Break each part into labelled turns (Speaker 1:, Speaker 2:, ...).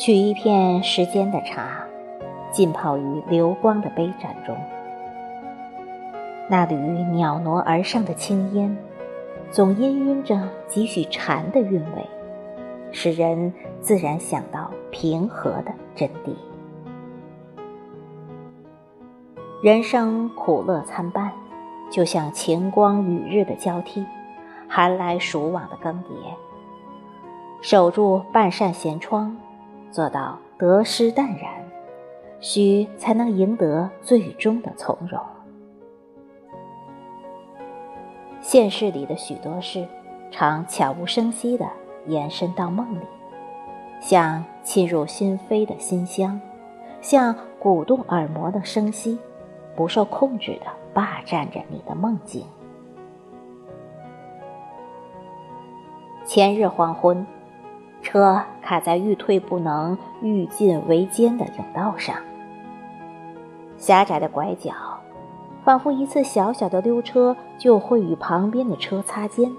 Speaker 1: 取一片时间的茶，浸泡于流光的杯盏中。那缕袅娜而上的青烟，总氤氲着几许禅的韵味，使人自然想到平和的真谛。人生苦乐参半，就像晴光雨日的交替，寒来暑往的更迭。守住半扇闲窗，做到得失淡然，许才能赢得最终的从容。现实里的许多事，常悄无声息地延伸到梦里，像沁入心扉的馨香，像鼓动耳膜的声息，不受控制地霸占着你的梦境。前日黄昏，车卡在欲退不能、欲进为艰的甬道上，狭窄的拐角。仿佛一次小小的溜车就会与旁边的车擦肩，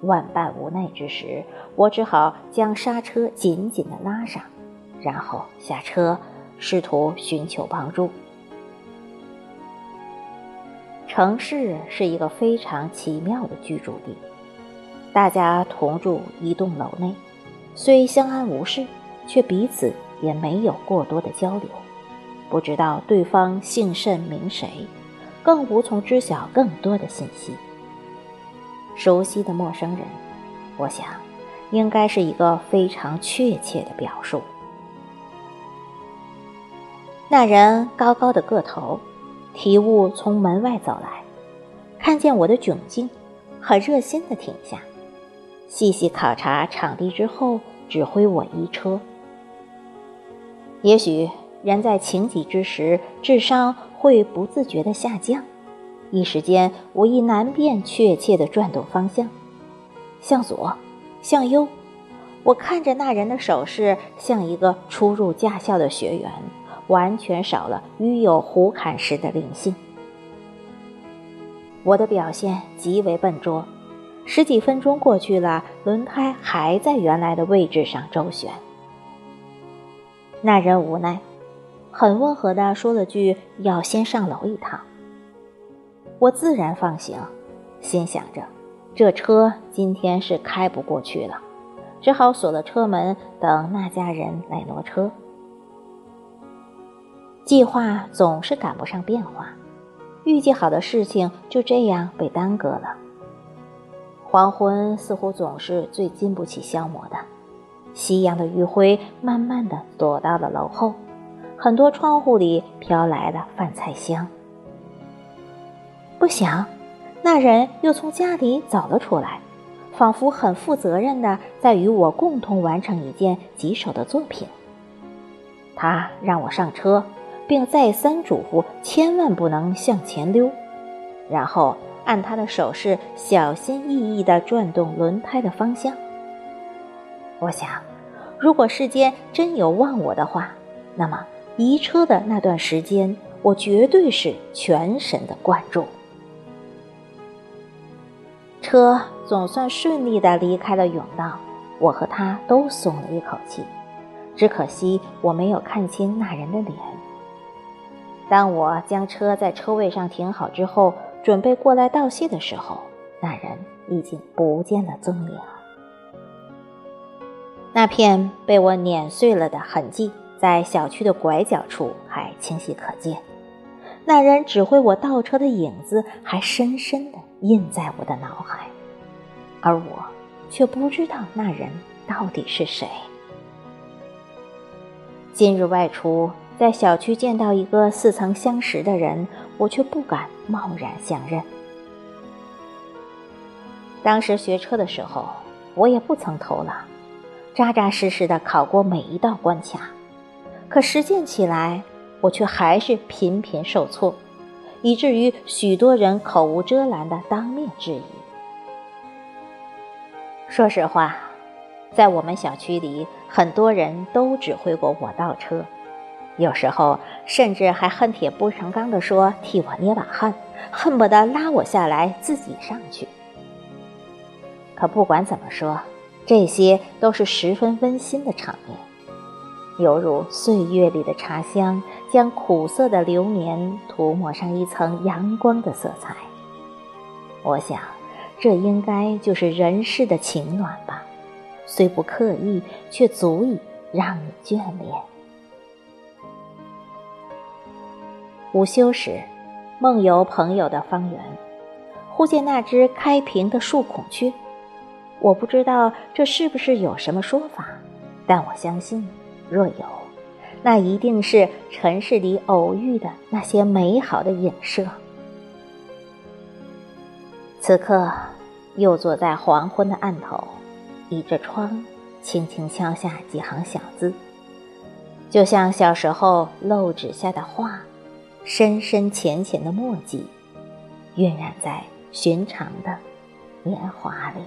Speaker 1: 万般无奈之时，我只好将刹车紧紧地拉上，然后下车，试图寻求帮助。城市是一个非常奇妙的居住地，大家同住一栋楼内，虽相安无事，却彼此也没有过多的交流。不知道对方姓甚名谁，更无从知晓更多的信息。熟悉的陌生人，我想，应该是一个非常确切的表述。那人高高的个头，提物从门外走来，看见我的窘境，很热心的停下，细细考察场地之后，指挥我移车。也许。人在情急之时，智商会不自觉地下降，一时间我亦难辨确切的转动方向，向左，向右。我看着那人的手势，像一个初入驾校的学员，完全少了与有胡侃时的灵性。我的表现极为笨拙，十几分钟过去了，轮胎还在原来的位置上周旋。那人无奈。很温和地说了句：“要先上楼一趟。”我自然放行，心想着，这车今天是开不过去了，只好锁了车门，等那家人来挪车。计划总是赶不上变化，预计好的事情就这样被耽搁了。黄昏似乎总是最经不起消磨的，夕阳的余晖慢慢地躲到了楼后。很多窗户里飘来了饭菜香。不想，那人又从家里走了出来，仿佛很负责任的在与我共同完成一件棘手的作品。他让我上车，并再三嘱咐千万不能向前溜，然后按他的手势小心翼翼地转动轮胎的方向。我想，如果世间真有忘我的话，那么。移车的那段时间，我绝对是全神的贯注。车总算顺利的离开了甬道，我和他都松了一口气。只可惜我没有看清那人的脸。当我将车在车位上停好之后，准备过来道谢的时候，那人已经不见了踪影。那片被我碾碎了的痕迹。在小区的拐角处还清晰可见，那人指挥我倒车的影子还深深地印在我的脑海，而我却不知道那人到底是谁。今日外出，在小区见到一个似曾相识的人，我却不敢贸然相认。当时学车的时候，我也不曾偷懒，扎扎实实的考过每一道关卡。可实践起来，我却还是频频受挫，以至于许多人口无遮拦的当面质疑。说实话，在我们小区里，很多人都指挥过我倒车，有时候甚至还恨铁不成钢地说替我捏把汗，恨不得拉我下来自己上去。可不管怎么说，这些都是十分温馨的场面。犹如岁月里的茶香，将苦涩的流年涂抹上一层阳光的色彩。我想，这应该就是人世的情暖吧，虽不刻意，却足以让你眷恋。午休时，梦游朋友的方圆，忽见那只开屏的树孔雀。我不知道这是不是有什么说法，但我相信，若有，那一定是尘世里偶遇的那些美好的影射。此刻，又坐在黄昏的案头，倚着窗，轻轻敲下几行小字，就像小时候漏纸下的画，深深浅浅的墨迹，晕染在寻常的年华里。